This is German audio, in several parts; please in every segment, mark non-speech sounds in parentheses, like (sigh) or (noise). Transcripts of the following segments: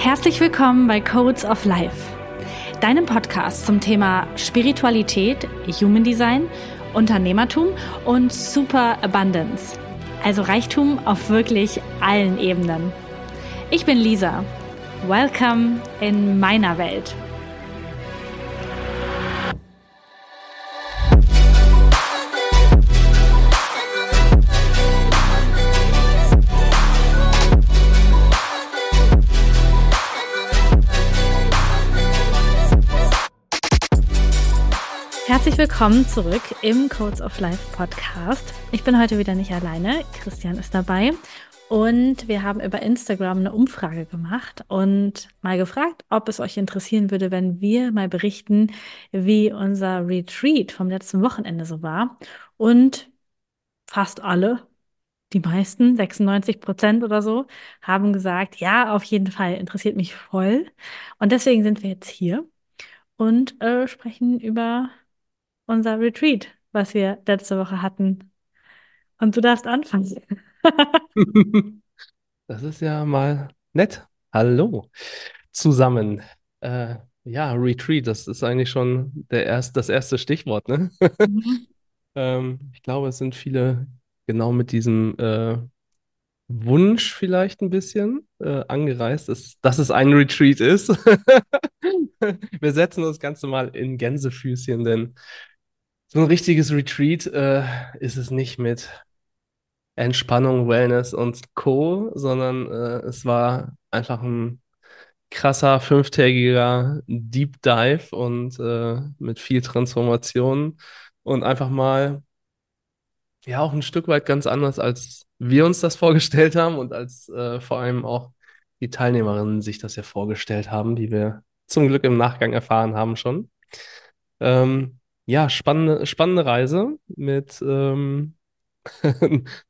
Herzlich willkommen bei Codes of Life, deinem Podcast zum Thema Spiritualität, Human Design, Unternehmertum und Super Abundance, also Reichtum auf wirklich allen Ebenen. Ich bin Lisa. Welcome in meiner Welt. Herzlich willkommen zurück im Codes of Life Podcast. Ich bin heute wieder nicht alleine. Christian ist dabei. Und wir haben über Instagram eine Umfrage gemacht und mal gefragt, ob es euch interessieren würde, wenn wir mal berichten, wie unser Retreat vom letzten Wochenende so war. Und fast alle, die meisten, 96 Prozent oder so, haben gesagt, ja, auf jeden Fall, interessiert mich voll. Und deswegen sind wir jetzt hier und äh, sprechen über unser Retreat, was wir letzte Woche hatten. Und du darfst anfangen. (laughs) Das ist ja mal nett. Hallo zusammen. Äh, ja, Retreat, das ist eigentlich schon der erst, das erste Stichwort, ne? Mhm. (laughs) Ähm, ich glaube, es sind viele genau mit diesem äh, Wunsch vielleicht ein bisschen äh, angereist, dass, dass es ein Retreat ist. (laughs) Wir setzen das Ganze mal in Gänsefüßchen, denn so ein richtiges Retreat äh, ist es nicht mit Entspannung, Wellness und Co., sondern äh, es war einfach ein krasser fünftägiger Deep Dive und äh, mit viel Transformation und einfach mal ja auch ein Stück weit ganz anders, als wir uns das vorgestellt haben und als äh, vor allem auch die Teilnehmerinnen sich das ja vorgestellt haben, die wir zum Glück im Nachgang erfahren haben schon. Ähm, ja, spannende, spannende Reise mit ähm, (laughs)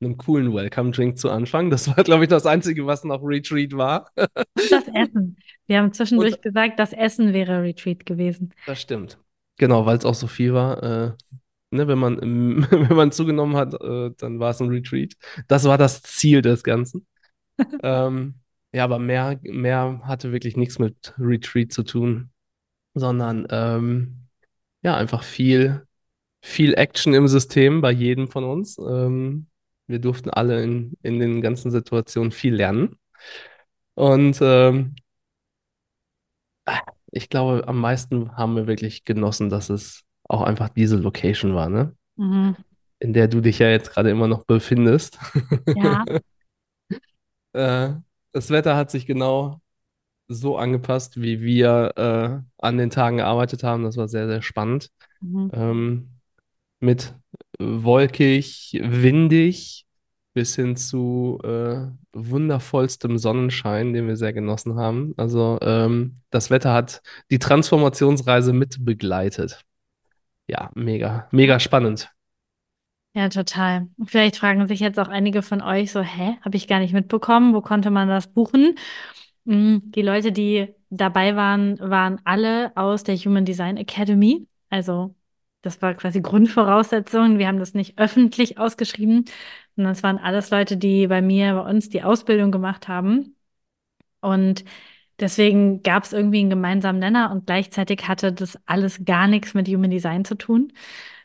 einem coolen Welcome-Drink zu Anfang. Das war, glaube ich, das Einzige, was noch Retreat war. Das Essen. Wir haben zwischendurch Und gesagt, das Essen wäre Retreat gewesen. das stimmt. Genau, weil es auch so viel war. Äh, ne, wenn man, ähm, (laughs) wenn man zugenommen hat, äh, dann war es ein Retreat. Das war das Ziel des Ganzen. (laughs) Ähm, ja, aber mehr, mehr hatte wirklich nichts mit Retreat zu tun, sondern ähm, ja, einfach viel, viel Action im System bei jedem von uns. Ähm, wir durften alle in, in den ganzen Situationen viel lernen. Und ähm, ich glaube, am meisten haben wir wirklich genossen, dass es auch einfach diese Location war, ne? Mhm. In der du dich ja jetzt gerade immer noch befindest. Ja. (laughs) Äh, das Wetter hat sich genau so angepasst, wie wir äh, an den Tagen gearbeitet haben. Das war sehr, sehr spannend. Mhm. Ähm, mit wolkig, windig bis hin zu äh, wundervollstem Sonnenschein, den wir sehr genossen haben. Also ähm, das Wetter hat die Transformationsreise mit begleitet. Ja, mega, mega spannend. Ja, total. Vielleicht fragen sich jetzt auch einige von euch so, hä, habe ich gar nicht mitbekommen, wo konnte man das buchen? Mm, Die Leute, die dabei waren, waren alle aus der Human Design Academy. Also das war quasi Grundvoraussetzung. Wir haben das nicht öffentlich ausgeschrieben, sondern es waren alles Leute, die bei mir, bei uns die Ausbildung gemacht haben. Und deswegen gab es irgendwie einen gemeinsamen Nenner und gleichzeitig hatte das alles gar nichts mit Human Design zu tun.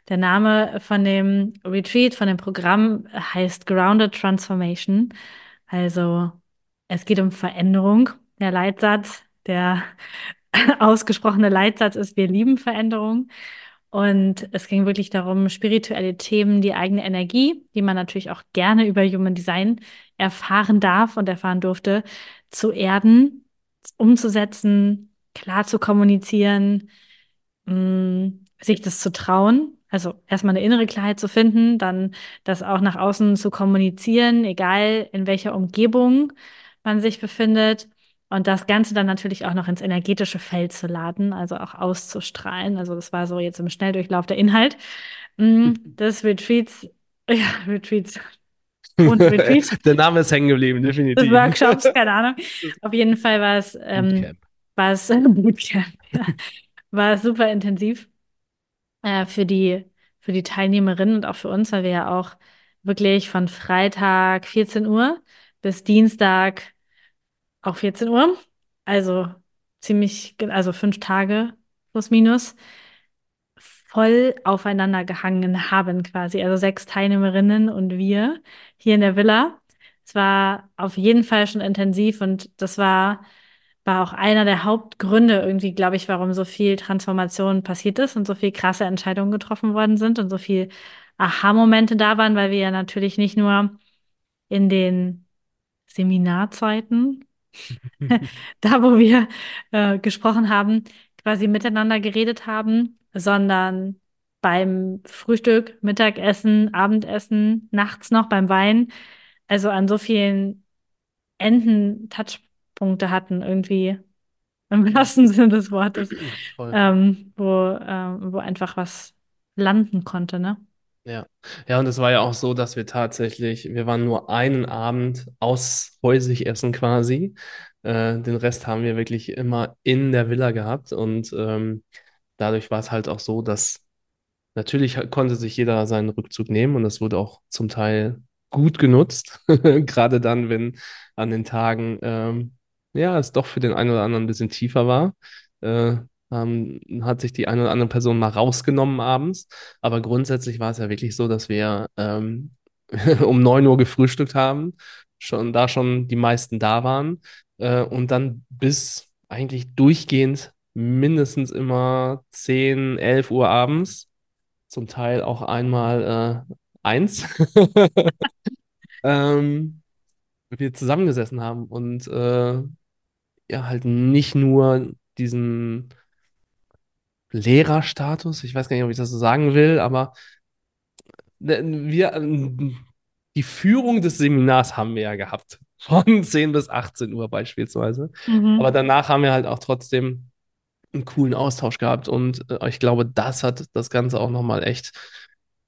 Der Name von dem Retreat, von dem Programm heißt Grounded Transformation. Also es geht um Veränderung. Der Leitsatz, der (laughs) ausgesprochene Leitsatz ist, wir lieben Veränderung. Und es ging wirklich darum, spirituelle Themen, die eigene Energie, die man natürlich auch gerne über Human Design erfahren darf und erfahren durfte, zu erden, umzusetzen, klar zu kommunizieren, mh, sich das zu trauen. Also erstmal eine innere Klarheit zu finden, dann das auch nach außen zu kommunizieren, egal in welcher Umgebung man sich befindet. Und das Ganze dann natürlich auch noch ins energetische Feld zu laden, also auch auszustrahlen. Also das war so jetzt im Schnelldurchlauf der Inhalt mm, des Retreats, (laughs) ja, Retreats (laughs) und Retreats, Der Name ist hängen geblieben, des definitiv. Workshops, keine Ahnung. (laughs) Auf jeden Fall war es, ähm, war es Bootcamp, ja, war super intensiv äh, für die, für die Teilnehmerinnen und auch für uns, weil wir ja auch wirklich von Freitag 14 Uhr bis Dienstag auch 14 Uhr also ziemlich, also fünf Tage plus minus, voll aufeinander gehangen haben quasi. Also sechs Teilnehmerinnen und wir hier in der Villa. Es war auf jeden Fall schon intensiv und das war, war auch einer der Hauptgründe irgendwie, glaube ich, warum so viel Transformation passiert ist und so viel krasse Entscheidungen getroffen worden sind und so viel Aha-Momente da waren, weil wir ja natürlich nicht nur in den Seminarzeiten (laughs) da, wo wir äh, gesprochen haben, quasi miteinander geredet haben, sondern beim Frühstück, Mittagessen, Abendessen, nachts noch beim Wein, also an so vielen Enden Touchpunkte hatten, irgendwie im wahrsten Sinne des Wortes, ähm, wo, ähm, wo einfach was landen konnte, ne? Ja. Ja, und es war ja auch so, dass wir tatsächlich, wir waren nur einen Abend aushäusig essen quasi. Äh, den Rest haben wir wirklich immer in der Villa gehabt und ähm, dadurch war es halt auch so, dass Natürlich konnte sich jeder seinen Rückzug nehmen und das wurde auch zum Teil gut genutzt. (laughs) Gerade dann, wenn an den Tagen, ähm, ja, es doch für den einen oder anderen ein bisschen tiefer war. Äh, ähm, hat sich die eine oder andere Person mal rausgenommen abends. Aber grundsätzlich war es ja wirklich so, dass wir ähm, (laughs) um 9 Uhr gefrühstückt haben, schon da schon die meisten da waren. Äh, und dann bis eigentlich durchgehend mindestens immer 10, 11 Uhr abends. Zum Teil auch einmal äh, eins, (laughs) ähm, wir zusammengesessen haben und äh, ja, halt nicht nur diesen Lehrerstatus, ich weiß gar nicht, ob ich das so sagen will, aber äh, wir, die Führung des Seminars haben wir ja gehabt, (laughs) von 10 bis 18 Uhr beispielsweise. Aber Mhm. danach haben wir halt auch trotzdem einen coolen Austausch gehabt und äh, ich glaube, das hat das Ganze auch nochmal echt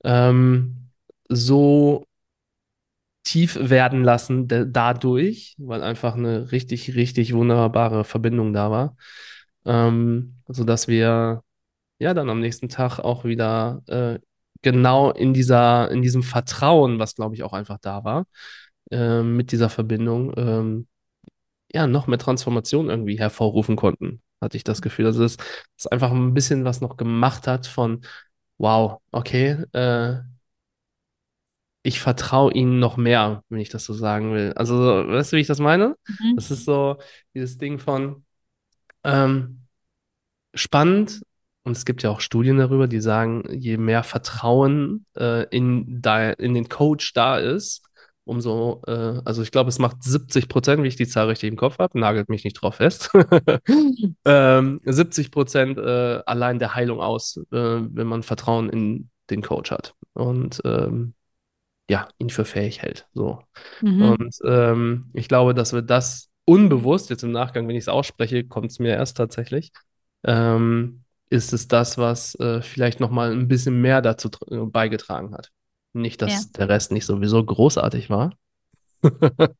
ähm, so tief werden lassen da- dadurch, weil einfach eine richtig, richtig wunderbare Verbindung da war. Ähm, sodass wir ja dann am nächsten Tag auch wieder äh, genau in dieser, in diesem Vertrauen, was glaube ich auch einfach da war, äh, mit dieser Verbindung, ähm, ja, noch mehr Transformation irgendwie hervorrufen konnten, hatte ich das Gefühl. Also, dass es einfach ein bisschen was noch gemacht hat von, wow, okay, äh, ich vertraue ihnen noch mehr, wenn ich das so sagen will. Also, weißt du, wie ich das meine? Das Mhm. ist so dieses Ding von ähm, spannend. Und es gibt ja auch Studien darüber, die sagen, je mehr Vertrauen äh, in, da, in den Coach da ist, umso, äh, also ich glaube, es macht 70 Prozent, wie ich die Zahl richtig im Kopf habe, nagelt mich nicht drauf fest, (laughs) ähm, 70 Prozent äh, allein der Heilung aus, äh, wenn man Vertrauen in den Coach hat. Und ähm, ja, ihn für fähig hält. So. Mhm. Und ähm, ich glaube, dass wir das unbewusst, jetzt im Nachgang, wenn ich es ausspreche, kommt es mir erst tatsächlich, ähm, ist es das, was äh, vielleicht nochmal ein bisschen mehr dazu tr- beigetragen hat. Nicht, Ja, dass der Rest nicht sowieso großartig war, (laughs)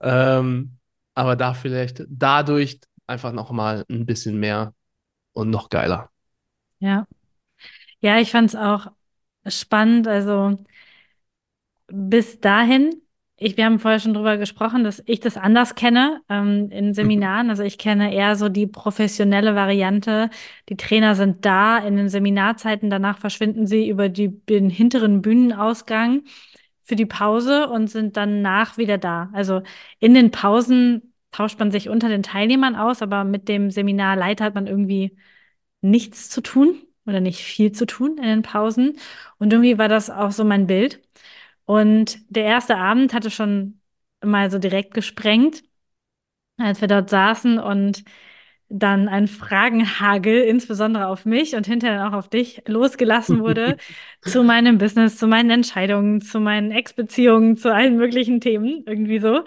ähm, aber da vielleicht dadurch einfach nochmal ein bisschen mehr und noch geiler. ja. Ja, ich fand es auch spannend. Also bis dahin, ich, wir haben vorher schon drüber gesprochen, dass ich das anders kenne, ähm, in Seminaren. Also ich kenne eher so die professionelle Variante. Die Trainer sind da in den Seminarzeiten, danach verschwinden sie über die, den hinteren Bühnenausgang für die Pause und sind danach wieder da. Also in den Pausen tauscht man sich unter den Teilnehmern aus, aber mit dem Seminarleiter hat man irgendwie nichts zu tun oder nicht viel zu tun in den Pausen. Und irgendwie war das auch so mein Bild. Und der erste Abend hatte schon mal so direkt gesprengt, als wir dort saßen und dann ein Fragenhagel, insbesondere auf mich und hinterher auch auf dich, losgelassen wurde (laughs) zu meinem Business, zu meinen Entscheidungen, zu meinen Ex-Beziehungen, zu allen möglichen Themen, irgendwie so.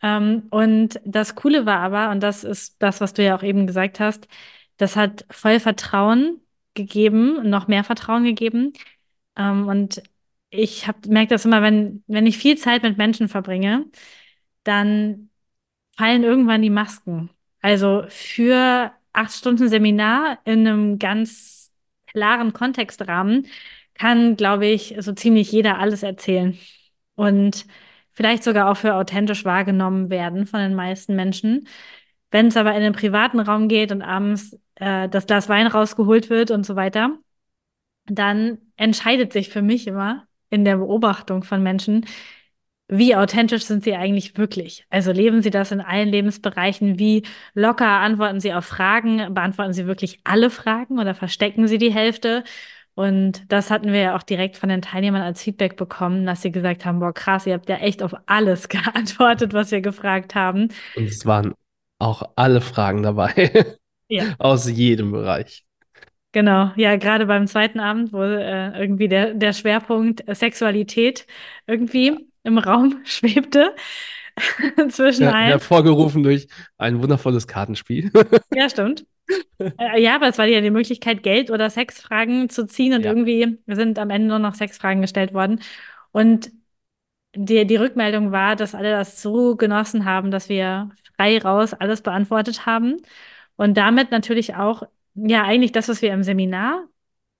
Ähm, und das Coole war aber, und das ist das, was du ja auch eben gesagt hast, das hat voll Vertrauen gegeben, noch mehr Vertrauen gegeben. Ähm, und ich merke das immer, wenn, wenn ich viel Zeit mit Menschen verbringe, dann fallen irgendwann die Masken. Also für acht Stunden Seminar in einem ganz klaren Kontextrahmen kann, glaube ich, so ziemlich jeder alles erzählen. Und vielleicht sogar auch für authentisch wahrgenommen werden von den meisten Menschen. Wenn es aber in den privaten Raum geht und abends äh, das Glas Wein rausgeholt wird und so weiter, dann entscheidet sich für mich immer in der Beobachtung von Menschen, wie authentisch sind sie eigentlich wirklich? Also leben sie das in allen Lebensbereichen? Wie locker antworten sie auf Fragen? Beantworten sie wirklich alle Fragen oder verstecken sie die Hälfte? Und das hatten wir ja auch direkt von den Teilnehmern als Feedback bekommen, dass sie gesagt haben, boah, krass, ihr habt ja echt auf alles (laughs) geantwortet, was wir gefragt haben. Und es waren auch alle Fragen dabei. Ja. (laughs) Aus jedem Bereich. Genau, ja, gerade beim zweiten Abend, wo äh, irgendwie der, der Schwerpunkt Sexualität irgendwie im Raum (laughs) schwebte (laughs) zwischen Ja, allen. hervorgerufen durch ein wundervolles Kartenspiel. (laughs) Ja, stimmt. Äh, ja, aber es war ja die Möglichkeit, Geld- oder Sexfragen zu ziehen und Ja. irgendwie sind am Ende nur noch Sexfragen gestellt worden. Und die, die Rückmeldung war, dass alle das so genossen haben, dass wir frei raus alles beantwortet haben und damit natürlich auch, ja, eigentlich das, was wir im Seminar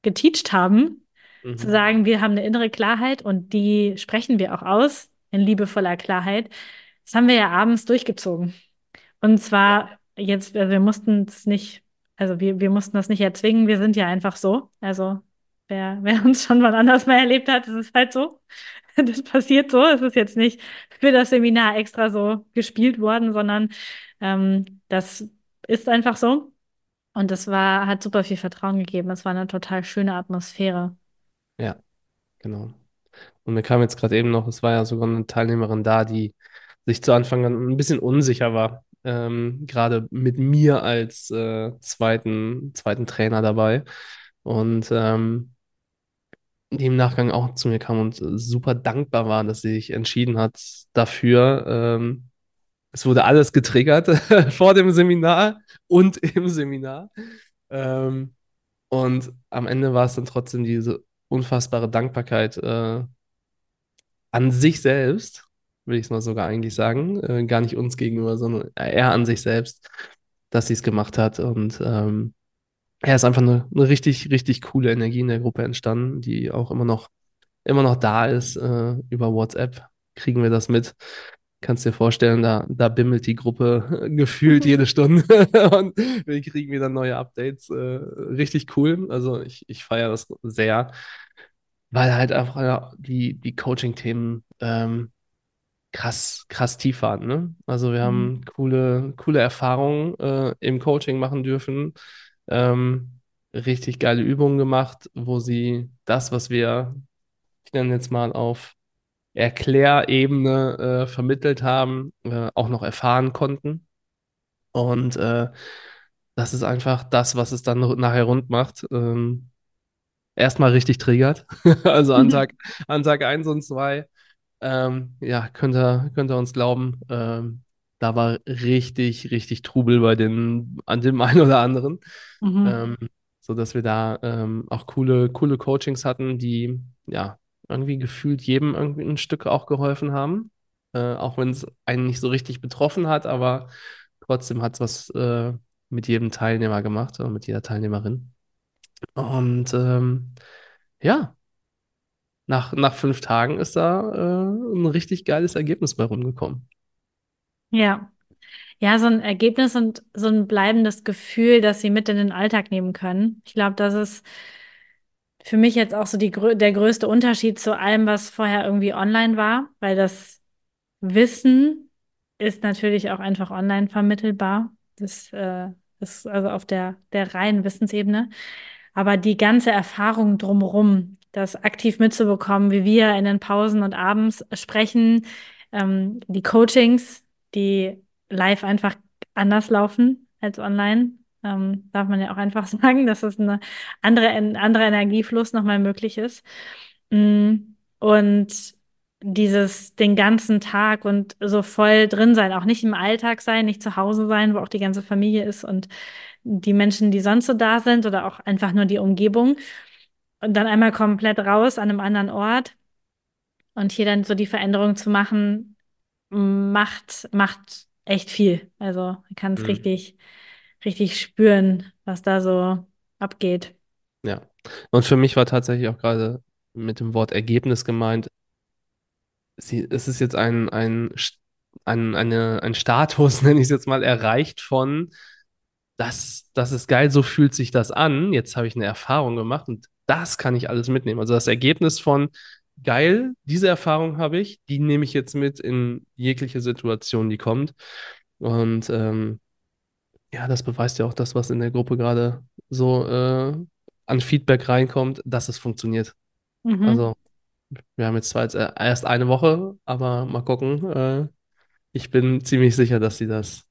geteacht haben, zu Mhm. sagen, wir haben eine innere Klarheit und die sprechen wir auch aus in liebevoller Klarheit. Das haben wir ja abends durchgezogen. Und zwar jetzt, also wir mussten es nicht, also wir, wir mussten das nicht erzwingen, wir sind ja einfach so. Also wer, wer (laughs) uns schon mal anders mal erlebt hat, das ist halt so. (laughs) Das passiert so. Es ist jetzt nicht für das Seminar extra so gespielt worden, sondern ähm, das ist einfach so. Und das war, hat super viel Vertrauen gegeben. Es war eine total schöne Atmosphäre. Ja, genau. Und mir kam jetzt gerade eben noch, es war ja sogar eine Teilnehmerin da, die sich zu Anfang an ein bisschen unsicher war. Ähm, gerade mit mir als äh, zweiten, zweiten Trainer dabei. Und ähm, die im Nachgang auch zu mir kam und äh, super dankbar war, dass sie sich entschieden hat dafür. Ähm, es wurde alles getriggert (laughs) vor dem Seminar und im Seminar. Ähm, und am Ende war es dann trotzdem diese unfassbare Dankbarkeit äh, an sich selbst, will ich es mal sogar eigentlich sagen. Äh, gar nicht uns gegenüber, sondern eher an sich selbst, dass sie es gemacht hat. Und ähm, ja, ist einfach eine, eine richtig, richtig coole Energie in der Gruppe entstanden, die auch immer noch, immer noch da ist. Äh, über WhatsApp kriegen wir das mit. Kannst dir vorstellen, da, da bimmelt die Gruppe (laughs) gefühlt jede Stunde (laughs) und wir kriegen wieder neue Updates. Äh, richtig cool. Also ich, ich feiere das sehr, weil halt einfach die, die Coaching-Themen ähm, krass, krass tief waren. Ne? Also wir Mhm. haben coole, coole Erfahrungen äh, im Coaching machen dürfen. Ähm, richtig geile Übungen gemacht, wo sie das, was wir, ich nenne jetzt mal auf Erklärebene äh, vermittelt haben, äh, auch noch erfahren konnten. Und äh, das ist einfach das, was es dann nachher rund macht. Ähm, erstmal richtig triggert. (laughs) Also an Tag, an Tag 1 und 2 ähm, ja, könnt ihr, könnt ihr uns glauben, ähm, da war richtig, richtig Trubel bei den, an dem (laughs) einen oder anderen. Mhm. Ähm, so dass wir da ähm, auch coole, coole Coachings hatten, die ja irgendwie gefühlt jedem irgendwie ein Stück auch geholfen haben. Äh, auch wenn es einen nicht so richtig betroffen hat, aber trotzdem hat es was äh, mit jedem Teilnehmer gemacht oder mit jeder Teilnehmerin. Und ähm, ja, nach, nach fünf Tagen ist da äh, ein richtig geiles Ergebnis bei rumgekommen. Ja. Ja, so ein Ergebnis und so ein bleibendes Gefühl, dass sie mit in den Alltag nehmen können. Ich glaube, das ist für mich jetzt auch so die, der größte Unterschied zu allem, was vorher irgendwie online war, weil das Wissen ist natürlich auch einfach online vermittelbar. Das äh, ist also auf der, der reinen Wissensebene. Aber die ganze Erfahrung drumherum, das aktiv mitzubekommen, wie wir in den Pausen und abends sprechen, ähm, die Coachings, die live einfach anders laufen als online, ähm, darf man ja auch einfach (laughs) sagen, dass es eine andere, ein anderer Energiefluss nochmal möglich ist. Mm, Und dieses den ganzen Tag und so voll drin sein, auch nicht im Alltag sein, nicht zu Hause sein, wo auch die ganze Familie ist und die Menschen, die sonst so da sind oder auch einfach nur die Umgebung und dann einmal komplett raus an einem anderen Ort und hier dann so die Veränderung zu machen, macht, macht echt viel. Also man kann es Mhm. richtig, richtig spüren, was da so abgeht. Ja. Und für mich war tatsächlich auch gerade mit dem Wort Ergebnis gemeint, sie, es ist jetzt ein, ein ein, eine, ein Status, (laughs) nenne ich es jetzt mal, erreicht von, das, das ist geil, so fühlt sich das an. Jetzt habe ich eine Erfahrung gemacht und das kann ich alles mitnehmen. Also das Ergebnis von, geil, diese Erfahrung habe ich, die nehme ich jetzt mit in jegliche Situation, die kommt. Und ähm, ja, das beweist ja auch das, was in der Gruppe gerade so äh, an Feedback reinkommt, dass es funktioniert. Mhm. Also wir haben jetzt zwar jetzt äh, erst eine Woche, aber mal gucken. Äh, ich bin ziemlich sicher, dass sie das,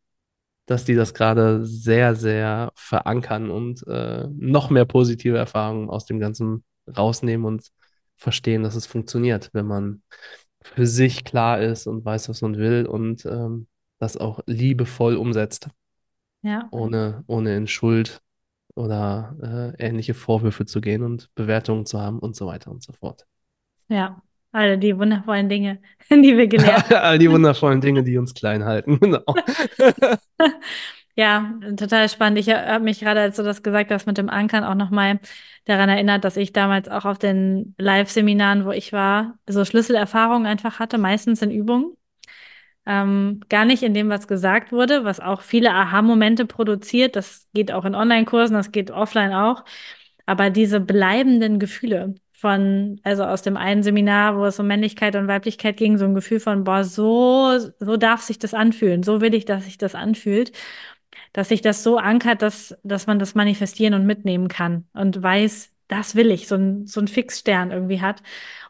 dass die das gerade sehr, sehr verankern und äh, noch mehr positive Erfahrungen aus dem Ganzen rausnehmen und verstehen, dass es funktioniert, wenn man für sich klar ist und weiß, was man will und ähm, das auch liebevoll umsetzt, Ja, ohne, ohne in Schuld oder äh, ähnliche Vorwürfe zu gehen und Bewertungen zu haben und so weiter und so fort. ja. Alle die wundervollen Dinge, (laughs) die wir gelernt (laughs) All die wundervollen Dinge, die uns klein halten. (laughs) Genau. Ja, total spannend. Ich habe mich gerade, als du das gesagt hast mit dem Ankern, auch nochmal daran erinnert, dass ich damals auch auf den Live-Seminaren, wo ich war, so Schlüsselerfahrungen einfach hatte, meistens in Übungen. Ähm, gar nicht in dem, was gesagt wurde, was auch viele Aha-Momente produziert. Das geht auch in Online-Kursen, das geht offline auch. Aber diese bleibenden Gefühle von, also aus dem einen Seminar, wo es um Männlichkeit und Weiblichkeit ging, so ein Gefühl von, boah, so, so darf sich das anfühlen, so will ich, dass sich das anfühlt dass sich das so ankert, dass, dass man das manifestieren und mitnehmen kann und weiß, das will ich, so ein, so ein Fixstern irgendwie hat.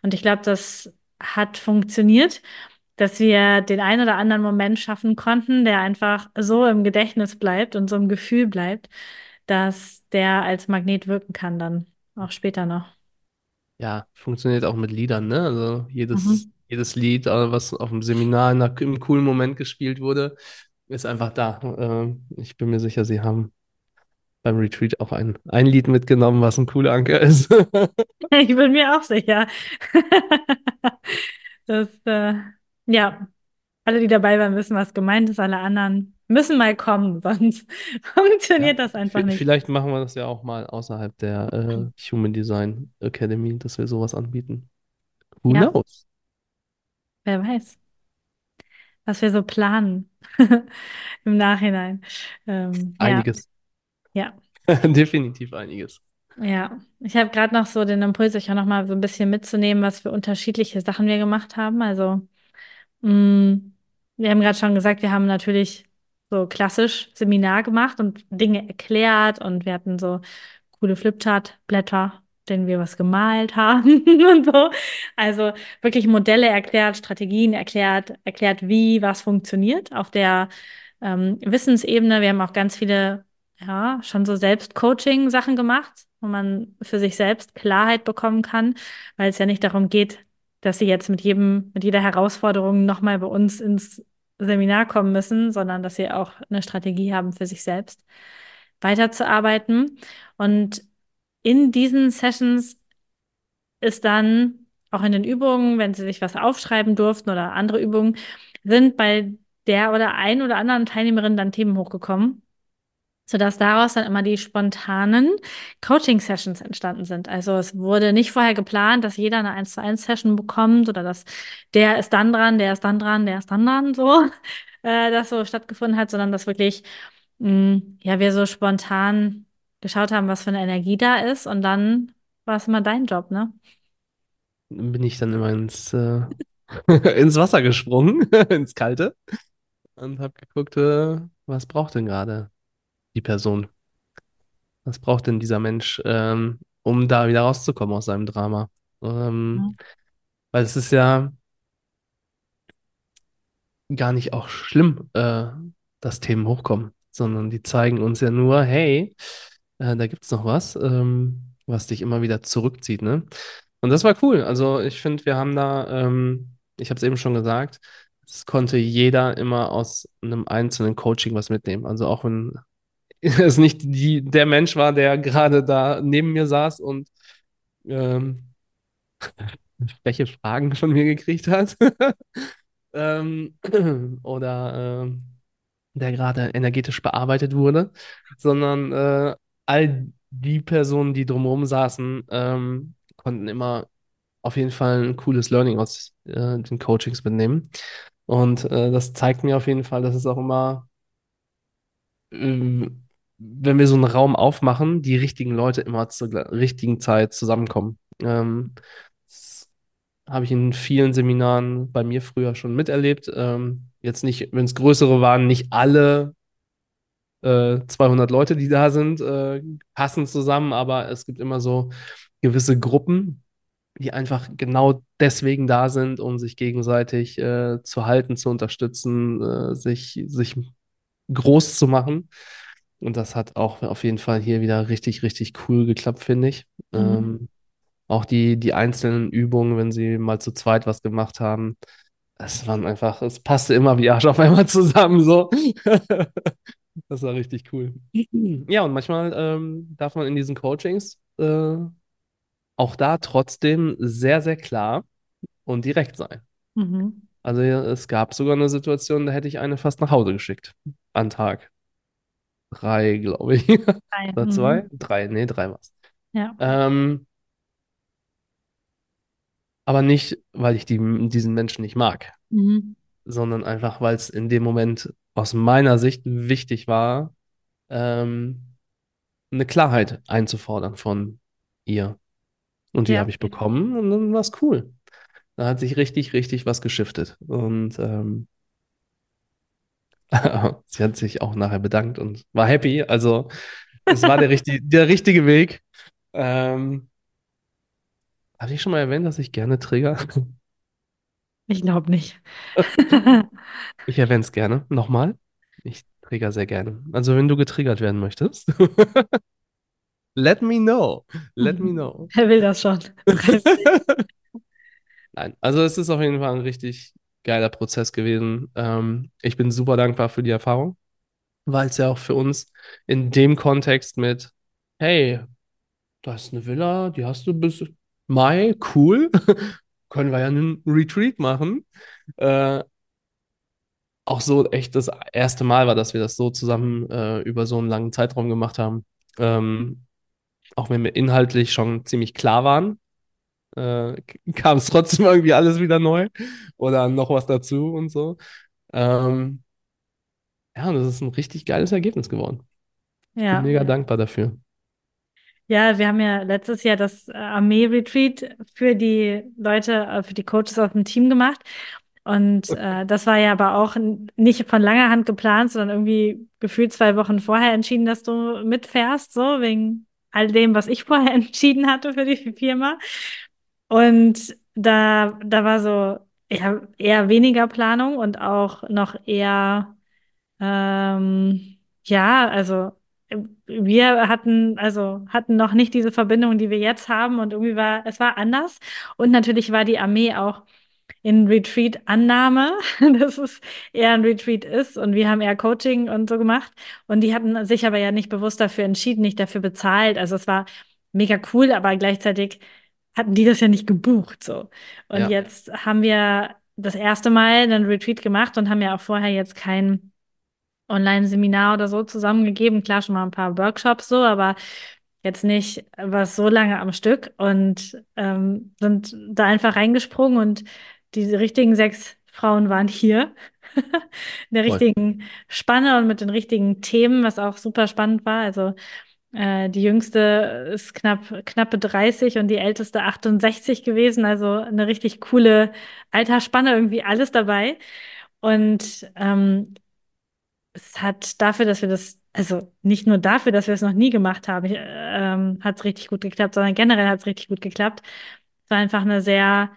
Und ich glaube, das hat funktioniert, dass wir den einen oder anderen Moment schaffen konnten, der einfach so im Gedächtnis bleibt und so im Gefühl bleibt, dass der als Magnet wirken kann dann auch später noch. Ja, funktioniert auch mit Liedern, ne? Also jedes, Mhm. jedes Lied, äh, was auf dem Seminar in einer, im coolen Moment gespielt wurde, ist einfach da. Ähm, ich bin mir sicher, Sie haben beim Retreat auch ein, ein Lied mitgenommen, was ein cooler Anker ist. (laughs) Ich bin mir auch sicher. (laughs) Das, äh, ja. Alle, die dabei waren, wissen, was gemeint ist. Alle anderen müssen mal kommen, (laughs) sonst Ja, funktioniert das einfach nicht. vielleicht machen wir das ja auch mal außerhalb der äh, Human Design Academy, dass wir sowas anbieten. Who Ja, knows? wer weiß, was wir so planen (laughs) im Nachhinein. Ähm, ja, Einiges. ja, (laughs) Definitiv einiges. ja. Ich habe gerade noch so den Impuls, euch auch noch mal so ein bisschen mitzunehmen, was für unterschiedliche Sachen wir gemacht haben. Also Mm, Wir haben gerade schon gesagt, wir haben natürlich so klassisch Seminar gemacht und Dinge erklärt und wir hatten so coole Flipchart-Blätter, denen wir was gemalt haben (laughs) und so. Also wirklich Modelle erklärt, Strategien erklärt, erklärt, wie was funktioniert auf der ähm, Wissensebene. Wir haben auch ganz viele, ja, schon so Selbst-Coaching-Sachen gemacht, wo man für sich selbst Klarheit bekommen kann, weil es ja nicht darum geht, dass sie jetzt mit jedem, mit jeder Herausforderung nochmal bei uns ins Seminar kommen müssen, sondern dass sie auch eine Strategie haben für sich selbst weiterzuarbeiten. Und in diesen Sessions ist dann auch in den Übungen, wenn sie sich was aufschreiben durften oder andere Übungen, sind bei der oder ein oder anderen Teilnehmerin dann Themen hochgekommen sodass daraus dann immer die spontanen Coaching-Sessions entstanden sind. Also es wurde nicht vorher geplant, dass jeder eine 1 zu 1 Session bekommt oder dass der ist dann dran, der ist dann dran, der ist dann dran, so, (laughs) äh, das so stattgefunden hat, sondern dass wirklich, mh, ja, wir so spontan geschaut haben, was für eine Energie da ist und dann war es immer dein Job, ne? Bin ich dann immer ins, äh, (laughs) ins Wasser gesprungen, (laughs) ins Kalte, und habe geguckt, äh, was braucht denn gerade die Person? Was braucht denn dieser Mensch, ähm, um da wieder rauszukommen aus seinem Drama? Ähm, Mhm. weil es ist ja gar nicht auch schlimm, äh, dass Themen hochkommen, sondern die zeigen uns ja nur, hey, äh, da gibt's noch was, ähm, was dich immer wieder zurückzieht, ne? Und das war cool. Also ich finde, wir haben da, ähm, ich habe es eben schon gesagt, es konnte jeder immer aus einem einzelnen Coaching was mitnehmen. Also auch wenn (laughs) es nicht die, der Mensch war, der gerade da neben mir saß und ähm, (laughs) welche Fragen von mir gekriegt hat. (laughs) ähm, (clears throat) oder ähm, der gerade energetisch bearbeitet wurde, sondern äh, all die Personen, die drumherum saßen, ähm, konnten immer auf jeden Fall ein cooles Learning aus äh, den Coachings mitnehmen. Und äh, das zeigt mir auf jeden Fall, dass es auch immer, ähm, wenn wir so einen Raum aufmachen, die richtigen Leute immer zur richtigen Zeit zusammenkommen. Ähm, das habe ich in vielen Seminaren bei mir früher schon miterlebt. Ähm, jetzt nicht, wenn es größere waren, nicht alle äh, 200 Leute, die da sind, äh, passen zusammen, aber es gibt immer so gewisse Gruppen, die einfach genau deswegen da sind, um sich gegenseitig äh, zu halten, zu unterstützen, äh, sich, sich groß zu machen. Und das hat auch auf jeden Fall hier wieder richtig, richtig cool geklappt, finde ich. Mhm. Ähm, auch die, die einzelnen Übungen, wenn sie mal zu zweit was gemacht haben, es waren einfach, es passte immer wie Arsch auf einmal (laughs) zusammen, so. (laughs) Das war richtig cool. Ja, und manchmal ähm, darf man in diesen Coachings äh, auch da trotzdem sehr, sehr klar und direkt sein. Mhm. Also es gab sogar eine Situation, da hätte ich eine fast nach Hause geschickt. An Tag drei, glaube ich. Drei. Oder zwei? Mhm. Drei, nee, drei war's. Ja. Ähm, aber nicht, weil ich die, diesen Menschen nicht mag, Mhm. sondern einfach, weil es in dem Moment aus meiner Sicht wichtig war, ähm, eine Klarheit einzufordern von ihr. Und die Ja. habe ich bekommen und dann war es cool. Da hat sich richtig, richtig was geschiftet. Und ähm, (laughs) sie hat sich auch nachher bedankt und war happy. Also es war der, richtig, der richtige Weg. Ähm, hatte ich schon mal erwähnt, dass ich gerne trigger? (laughs) Ich glaube nicht. (laughs) Ich erwähne es gerne. Nochmal. Ich trigger sehr gerne. Also wenn du getriggert werden möchtest, let me know. Let me know. Wer will das schon? Nein, also es ist auf jeden Fall ein richtig geiler Prozess gewesen. Ähm, ich bin super dankbar für die Erfahrung. weil es ja auch für uns in dem Kontext mit, hey, da ist eine Villa, die hast du bis Mai, cool, (laughs) können wir ja einen Retreat machen. Äh, auch so echt das erste Mal war, dass wir das so zusammen äh, über so einen langen Zeitraum gemacht haben. Ähm, auch wenn wir inhaltlich schon ziemlich klar waren, äh, (laughs) kam es trotzdem irgendwie alles wieder neu oder noch was dazu und so. Ähm, ja, und das ist ein richtig geiles Ergebnis geworden. Ich bin Ja. mega dankbar dafür. Ja, wir haben ja letztes Jahr das äh, Armee-Retreat für die Leute, äh, für die Coaches aus dem Team gemacht. Und (laughs) äh, das war ja aber auch nicht von langer Hand geplant, sondern irgendwie gefühlt zwei Wochen vorher entschieden, dass du mitfährst, so wegen all dem, was ich (laughs) vorher entschieden hatte für die Firma. Und da, da war so eher, eher weniger Planung und auch noch eher ähm, ja, also wir hatten, also hatten noch nicht diese Verbindung, die wir jetzt haben und irgendwie war, es war anders. Und natürlich war die Armee auch in Retreat-Annahme, (laughs) dass es eher ein Retreat ist und wir haben eher Coaching und so gemacht. Und die hatten sich aber ja nicht bewusst dafür entschieden, nicht dafür bezahlt. Also es war mega cool, aber gleichzeitig hatten die das ja nicht gebucht, so. Und Ja, jetzt haben wir das erste Mal einen Retreat gemacht und haben ja auch vorher jetzt kein Online-Seminar oder so zusammengegeben. Klar, schon mal ein paar Workshops so, aber jetzt nicht was so lange am Stück und ähm, sind da einfach reingesprungen und diese richtigen sechs Frauen waren hier. (laughs) In der richtigen Spanne und mit den richtigen Themen, was auch super spannend war. Also äh, die jüngste ist knapp, knappe 30 und die älteste 68 gewesen. Also eine richtig coole Altersspanne, irgendwie alles dabei. Und ähm, es hat dafür, dass wir das, also nicht nur dafür, dass wir es noch nie gemacht haben, ähm, hat es richtig gut geklappt, sondern generell hat es richtig gut geklappt. Es war einfach eine sehr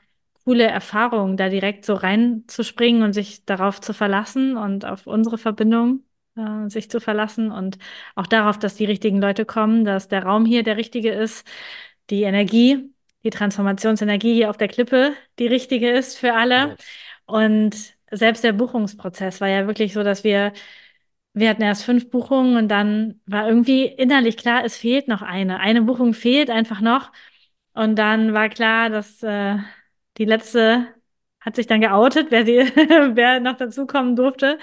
coole Erfahrung, da direkt so reinzuspringen und sich darauf zu verlassen und auf unsere Verbindung äh, sich zu verlassen und auch darauf, dass die richtigen Leute kommen, dass der Raum hier der richtige ist, die Energie, die Transformationsenergie hier auf der Klippe die richtige ist für alle. Und selbst der Buchungsprozess war ja wirklich so, dass wir wir hatten erst fünf Buchungen und dann war irgendwie innerlich klar, es fehlt noch eine. Eine Buchung fehlt einfach noch. Und dann war klar, dass äh, die letzte hat sich dann geoutet, wer sie, (laughs) wer noch dazukommen durfte.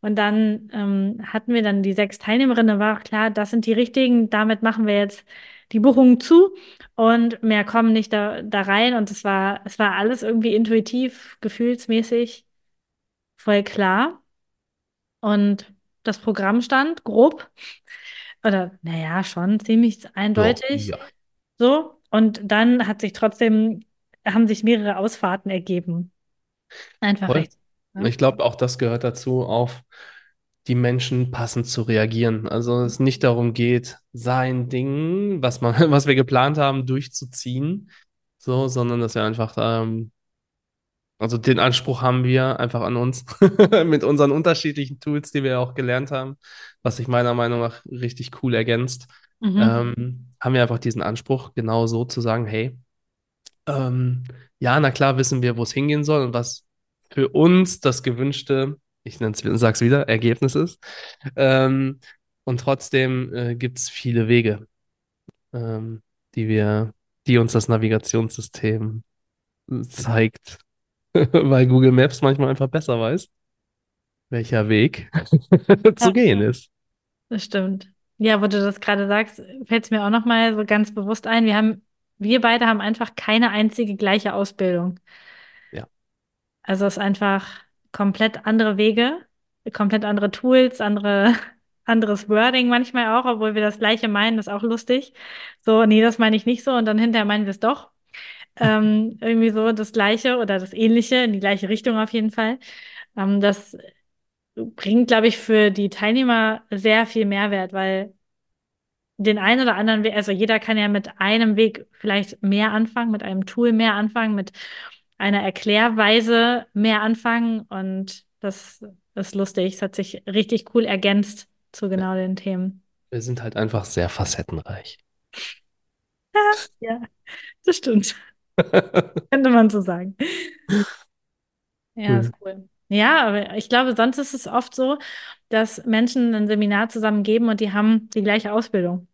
Und dann ähm, hatten wir dann die sechs Teilnehmerinnen, war auch klar, das sind die richtigen, damit machen wir jetzt die Buchungen zu und mehr kommen nicht da, da rein. Und es war, es war alles irgendwie intuitiv, gefühlsmäßig voll klar und das Programm stand grob oder naja, schon ziemlich eindeutig ja. so. Und dann hat sich trotzdem, haben sich mehrere Ausfahrten ergeben. Einfach recht. Ne? Ich glaube, auch das gehört dazu, auf die Menschen passend zu reagieren. Also es nicht darum geht, sein Ding, was man, (laughs) was wir geplant haben, durchzuziehen, so, sondern dass wir einfach, ähm, also den Anspruch haben wir einfach an uns (laughs) mit unseren unterschiedlichen Tools, die wir auch gelernt haben, was sich meiner Meinung nach richtig cool ergänzt, Mhm. ähm, haben wir einfach diesen Anspruch, genau so zu sagen, hey, ähm, ja, na klar wissen wir, wo es hingehen soll und was für uns das gewünschte, ich nenn's, sag's wieder, Ergebnis ist. Ähm, und trotzdem äh, gibt es viele Wege, ähm, die wir, die uns das Navigationssystem zeigt, (laughs) weil Google Maps manchmal einfach besser weiß, welcher Weg (laughs) zu gehen ist. das stimmt. Ja, wo du das gerade sagst, fällt es mir auch nochmal so ganz bewusst ein. Wir haben, wir beide haben einfach keine einzige gleiche Ausbildung. Also es ist einfach komplett andere Wege, komplett andere Tools, andere, (laughs) anderes Wording manchmal auch, obwohl wir das Gleiche meinen, ist auch lustig. So, nee, das meine ich nicht so und dann hinterher meinen wir es doch. Ähm, irgendwie so das Gleiche oder das Ähnliche in die gleiche Richtung auf jeden Fall. Ähm, das bringt, glaube ich, für die Teilnehmer sehr viel Mehrwert, weil den einen oder anderen Weg, also jeder kann ja mit einem Weg vielleicht mehr anfangen, mit einem Tool mehr anfangen, mit einer Erklärweise mehr anfangen und das ist lustig. Es hat sich richtig cool ergänzt zu genau den Themen. Wir sind halt einfach sehr facettenreich. (laughs) Ja, das stimmt. (laughs) Könnte man so sagen. Ja, Cool. ist cool. Ja, aber ich glaube, sonst ist es oft so, dass Menschen ein Seminar zusammen geben und die haben die gleiche Ausbildung.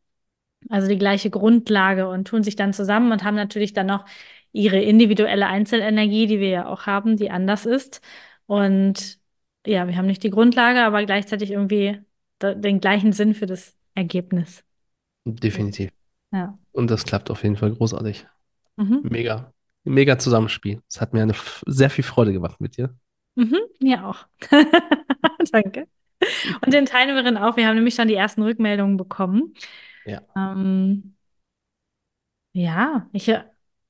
Also die gleiche Grundlage und tun sich dann zusammen und haben natürlich dann noch ihre individuelle Einzelenergie, die wir ja auch haben, die anders ist. Und ja, wir haben nicht die Grundlage, aber gleichzeitig irgendwie den gleichen Sinn für das Ergebnis. Definitiv. Ja. Und das klappt auf jeden Fall großartig. Mhm. Mega. Mega Zusammenspiel. Es hat mir eine, sehr viel Freude gemacht mit dir. Mhm. Mir auch. (laughs) Danke. Und den Teilnehmerinnen auch. Wir haben nämlich schon die ersten Rückmeldungen bekommen. Ja. Ähm, Ja, ich,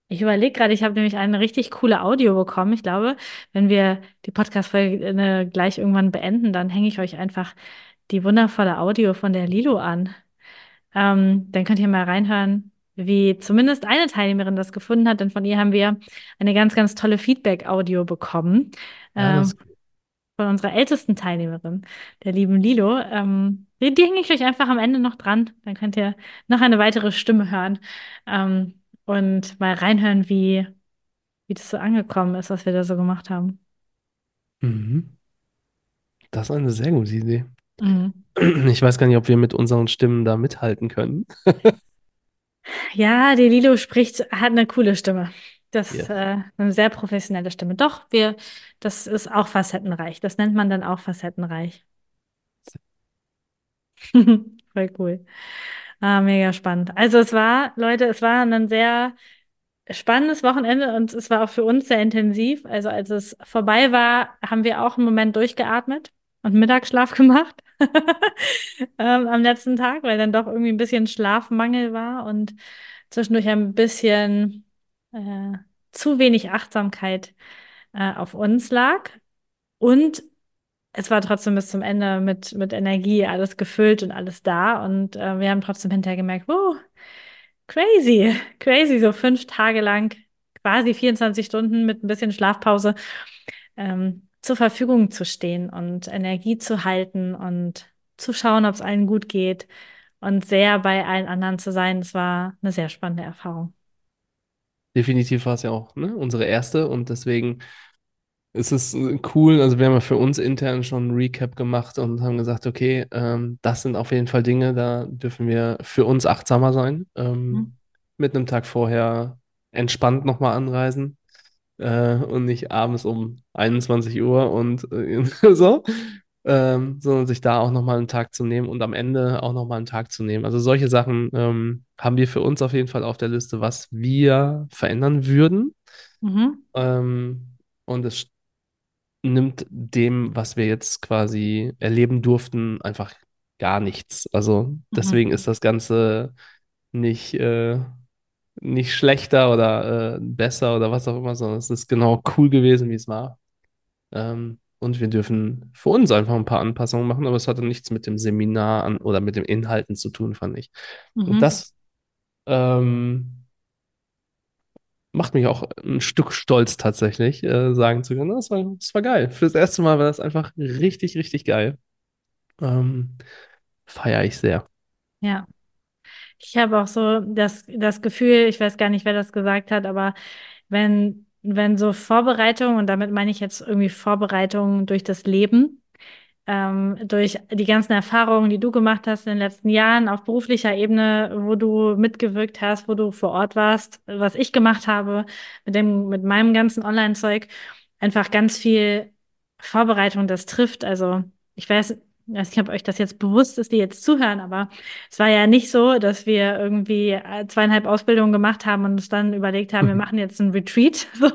ich überlege gerade, ich habe nämlich eine richtig coole Audio bekommen. Ich glaube, wenn wir die Podcast-Folge äh, gleich irgendwann beenden, dann hänge ich euch einfach die wundervolle Audio von der Lilo an. Ähm, dann könnt ihr mal reinhören, wie zumindest eine Teilnehmerin das gefunden hat, denn von ihr haben wir eine ganz, ganz tolle Feedback-Audio bekommen. Ja, Ähm, von unserer ältesten Teilnehmerin, der lieben Lilo. Ähm, die, die hänge ich euch einfach am Ende noch dran. Dann könnt ihr noch eine weitere Stimme hören ähm, und mal reinhören, wie, wie das so angekommen ist, was wir da so gemacht haben. Mhm. Das ist eine sehr gute Idee. Mhm. Ich weiß gar nicht, ob wir mit unseren Stimmen da mithalten können. (laughs) Ja, die Lilo spricht, hat eine coole Stimme. Das ist äh, eine sehr professionelle Stimme. Doch, wir, das ist auch facettenreich. Das nennt man dann auch facettenreich. (laughs) Voll cool. Ah, mega spannend. Also es war, Leute, es war ein sehr spannendes Wochenende und es war auch für uns sehr intensiv. Also als es vorbei war, haben wir auch einen Moment durchgeatmet und Mittagsschlaf (laughs) gemacht ähm, am letzten Tag, weil dann doch irgendwie ein bisschen Schlafmangel war und zwischendurch ein bisschen äh, zu wenig Achtsamkeit äh, auf uns lag. Und es war trotzdem bis zum Ende mit, mit Energie alles gefüllt und alles da. Und äh, wir haben trotzdem hinterher gemerkt, wow, crazy, crazy, so fünf Tage lang, quasi 24 Stunden mit ein bisschen Schlafpause ähm, zur Verfügung zu stehen und Energie zu halten und zu schauen, ob es allen gut geht und sehr bei allen anderen zu sein. Das war eine sehr spannende Erfahrung. Definitiv war es ja auch, ne, unsere erste und deswegen es äh, cool. Also wir haben ja für uns intern schon ein Recap gemacht und haben gesagt, okay, ähm, das sind auf jeden Fall Dinge, da dürfen wir für uns achtsamer sein. Mhm. Ähm, mit einem Tag vorher entspannt nochmal anreisen äh, und nicht abends um 21 Uhr und äh, (laughs) so, ähm, sondern sich da auch nochmal einen Tag zu nehmen und am Ende auch nochmal einen Tag zu nehmen. Also solche Sachen ähm, haben wir für uns auf jeden Fall auf der Liste, was wir verändern würden. Mhm. Ähm, und es nimmt dem, was wir jetzt quasi erleben durften, einfach gar nichts. Also deswegen Mhm. ist das Ganze nicht, äh, nicht schlechter oder äh, besser oder was auch immer, sondern es ist genau cool gewesen, wie es war. Ähm, und wir dürfen für uns einfach ein paar Anpassungen machen, aber es hatte nichts mit dem Seminar an oder mit den Inhalten zu tun, fand ich. Und Mhm. das ähm, macht mich auch ein Stück stolz tatsächlich, äh, sagen zu können, das war, das war geil. Für das erste Mal war das einfach richtig, richtig geil. Ähm, feiere ich sehr. Ja. Ich habe auch so das, das Gefühl, ich weiß gar nicht, wer das gesagt hat, aber wenn, wenn so Vorbereitung, und damit meine ich jetzt irgendwie Vorbereitung durch das Leben, ähm, durch die ganzen Erfahrungen, die du gemacht hast in den letzten Jahren auf beruflicher Ebene, wo du mitgewirkt hast, wo du vor Ort warst, was ich gemacht habe mit dem, mit meinem ganzen Online-Zeug, einfach ganz viel Vorbereitung, das trifft. Also ich weiß, ich weiß nicht, ob euch das jetzt bewusst ist, die jetzt zuhören, aber es war ja nicht so, dass wir irgendwie äh, zweieinhalb Ausbildungen gemacht haben und uns dann überlegt haben, wir machen jetzt einen Retreat, (laughs) so.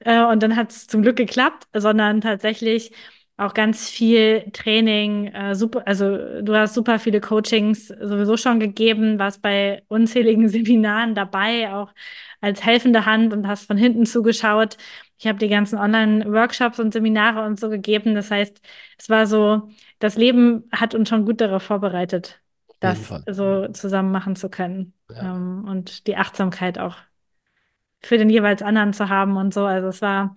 Äh, Und dann hat es zum Glück geklappt, sondern tatsächlich auch ganz viel Training, äh, super, also du hast super viele Coachings sowieso schon gegeben, warst bei unzähligen (laughs) Seminaren dabei, auch als helfende Hand und hast von hinten zugeschaut. Ich habe die ganzen Online-Workshops und Seminare und so gegeben. Das heißt, es war so, das Leben hat uns schon gut darauf vorbereitet, das so zusammen machen zu können. Ja. Ähm, und die Achtsamkeit auch für den jeweils anderen zu haben und so. Also es war,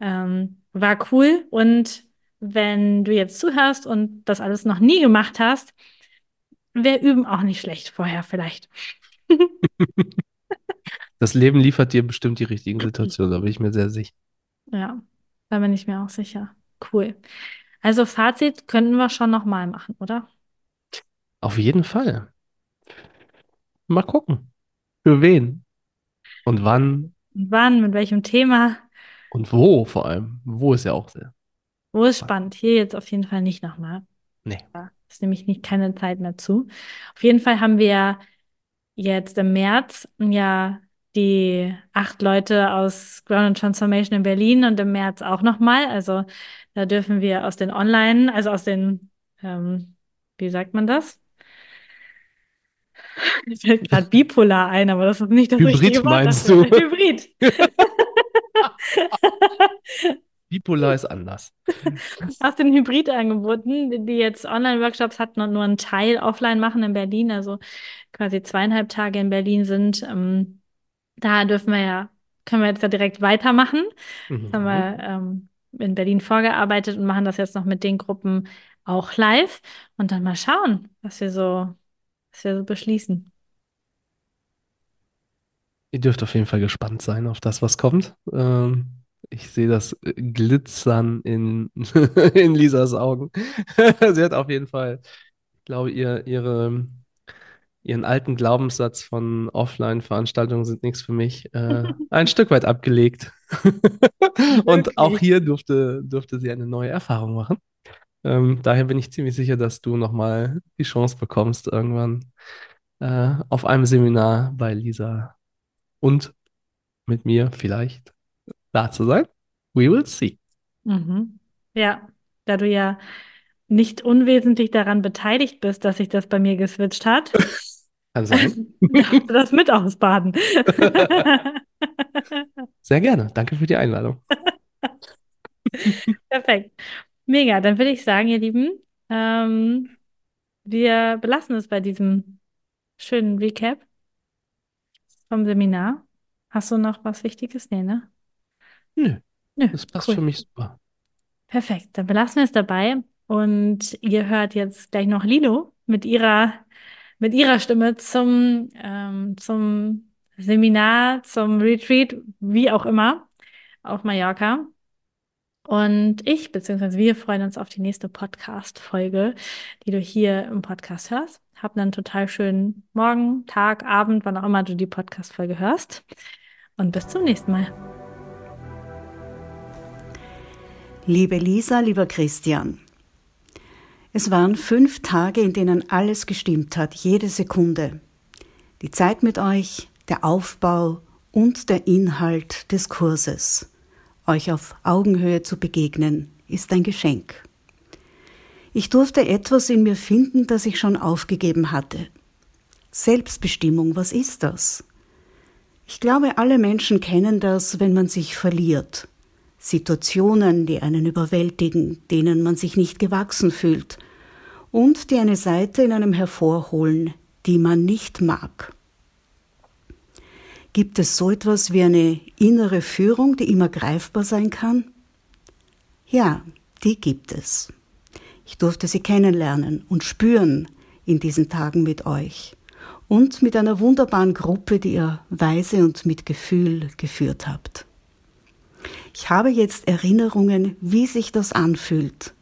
ähm, war cool. Und wenn du jetzt zuhörst und das alles noch nie gemacht hast, wir üben auch nicht schlecht vorher vielleicht. (laughs) Das Leben liefert dir bestimmt die richtigen Situationen, da bin ich mir sehr sicher. Ja, da bin ich mir auch sicher. Cool. Also Fazit könnten wir schon noch mal machen, oder? Auf jeden Fall. Mal gucken. Für wen und wann Und wann, mit welchem Thema? und wo vor allem. Wo ist ja auch sehr Wo ist spannend. Hier jetzt auf jeden Fall nicht nochmal. Nee. Da ist nämlich nicht keine Zeit mehr zu. Auf jeden Fall haben wir jetzt im März ja die acht Leute aus Ground and Transformation in Berlin und im März auch nochmal. Also da dürfen wir aus den Online, also aus den, ähm, wie sagt man das? (laughs) Mir fällt gerade bipolar ein, aber das ist nicht das richtige Hybrid Wort meinst du? Hybrid. (laughs) (laughs) Bipolar ist anders. (laughs) Aus den Hybridangeboten, die die jetzt Online-Workshops hatten und nur einen Teil offline machen in Berlin, also quasi zweieinhalb Tage in Berlin sind, ähm, da dürfen wir ja, können wir jetzt ja direkt weitermachen. Das haben Mhm. wir ähm, in Berlin vorgearbeitet und machen das jetzt noch mit den Gruppen auch live und dann mal schauen, was wir so, was wir so beschließen. Ihr dürft auf jeden Fall gespannt sein auf das, was kommt. Ähm, ich sehe das äh, Glitzern in, (laughs) in Lisas Augen. (laughs) Sie hat auf jeden Fall, ich glaube, ihr, ihre, ihren alten Glaubenssatz von Offline-Veranstaltungen sind nichts für mich, äh, (laughs) ein Stück weit abgelegt. Und auch hier durfte, durfte sie eine neue Erfahrung machen. Ähm, daher bin ich ziemlich sicher, dass du nochmal die Chance bekommst, irgendwann äh, auf einem Seminar bei Lisa und mit mir vielleicht da zu sein. We will see. Mhm. Ja, da du ja nicht unwesentlich daran beteiligt bist, dass sich das bei mir geswitcht hat, (laughs) Kann sein. (laughs) darfst du das mit ausbaden. (laughs) Sehr gerne. Danke für die Einladung. Perfekt. Mega. Dann würde ich sagen, ihr Lieben, ähm, wir belassen es bei diesem schönen Recap vom Seminar. Hast du noch was Wichtiges? Nee, ne? Nö, Nö, das passt für cool. mich super. Perfekt. Dann belassen wir es dabei. Und ihr hört jetzt gleich noch Lilo mit ihrer, mit ihrer Stimme zum, ähm, zum Seminar, zum Retreat, wie auch immer, auf Mallorca. Und ich, beziehungsweise wir freuen uns auf die nächste Podcast-Folge, die du hier im Podcast hörst. Hab einen total schönen Morgen, Tag, Abend, wann auch immer du die Podcast-Folge hörst. Und bis zum nächsten Mal. Liebe Lisa, lieber Christian, es waren fünf Tage, in denen alles gestimmt hat, jede Sekunde. Die Zeit mit euch, der Aufbau und der Inhalt des Kurses. euch auf Augenhöhe zu begegnen, ist ein Geschenk. Ich durfte etwas in mir finden, das ich schon aufgegeben hatte. Selbstbestimmung, was ist das? Ich glaube, alle Menschen kennen das, wenn man sich verliert. Situationen, die einen überwältigen, denen man sich nicht gewachsen fühlt und die eine Seite in einem hervorholen, die man nicht mag. Gibt es so etwas wie eine innere Führung, die immer greifbar sein kann? Ja, die gibt es. Ich durfte sie kennenlernen und spüren in diesen Tagen mit euch und mit einer wunderbaren Gruppe, die ihr weise und mit Gefühl geführt habt. Ich habe jetzt Erinnerungen, wie sich das anfühlt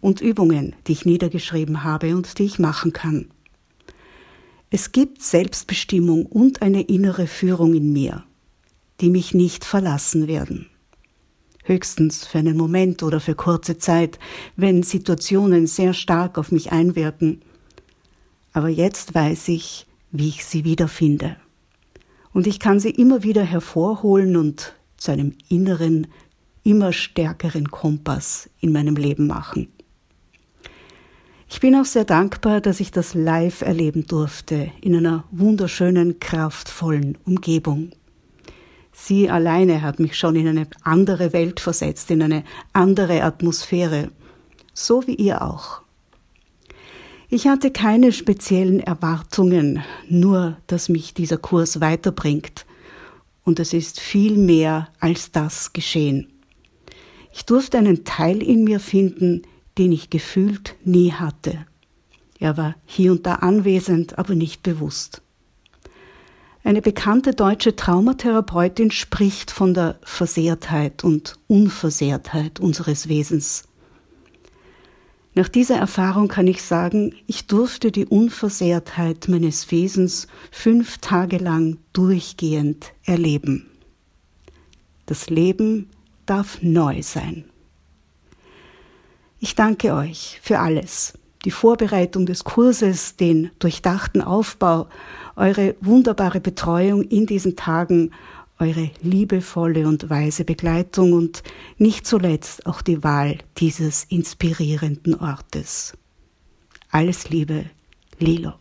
und Übungen, die ich niedergeschrieben habe und die ich machen kann. Es gibt Selbstbestimmung und eine innere Führung in mir, die mich nicht verlassen werden. Höchstens für einen Moment oder für kurze Zeit, wenn Situationen sehr stark auf mich einwirken. Aber jetzt weiß ich, wie ich sie wiederfinde. Und ich kann sie immer wieder hervorholen und zu einem inneren, immer stärkeren Kompass in meinem Leben machen. Ich bin auch sehr dankbar, dass ich das live erleben durfte, in einer wunderschönen, kraftvollen Umgebung. Sie alleine hat mich schon in eine andere Welt versetzt, in eine andere Atmosphäre, so wie ihr auch. Ich hatte keine speziellen Erwartungen, nur dass mich dieser Kurs weiterbringt. Und es ist viel mehr als das geschehen. Ich durfte einen Teil in mir finden, den ich gefühlt nie hatte. Er war hier und da anwesend, aber nicht bewusst. Eine bekannte deutsche Traumatherapeutin spricht von der Versehrtheit und Unversehrtheit unseres Wesens. Nach dieser Erfahrung kann ich sagen, ich durfte die Unversehrtheit meines Wesens fünf Tage lang durchgehend erleben. Das Leben darf neu sein. Ich danke euch für alles. Die Vorbereitung des Kurses, den durchdachten Aufbau, eure wunderbare Betreuung in diesen Tagen, eure liebevolle und weise Begleitung und nicht zuletzt auch die Wahl dieses inspirierenden Ortes. Alles Liebe, Lilo.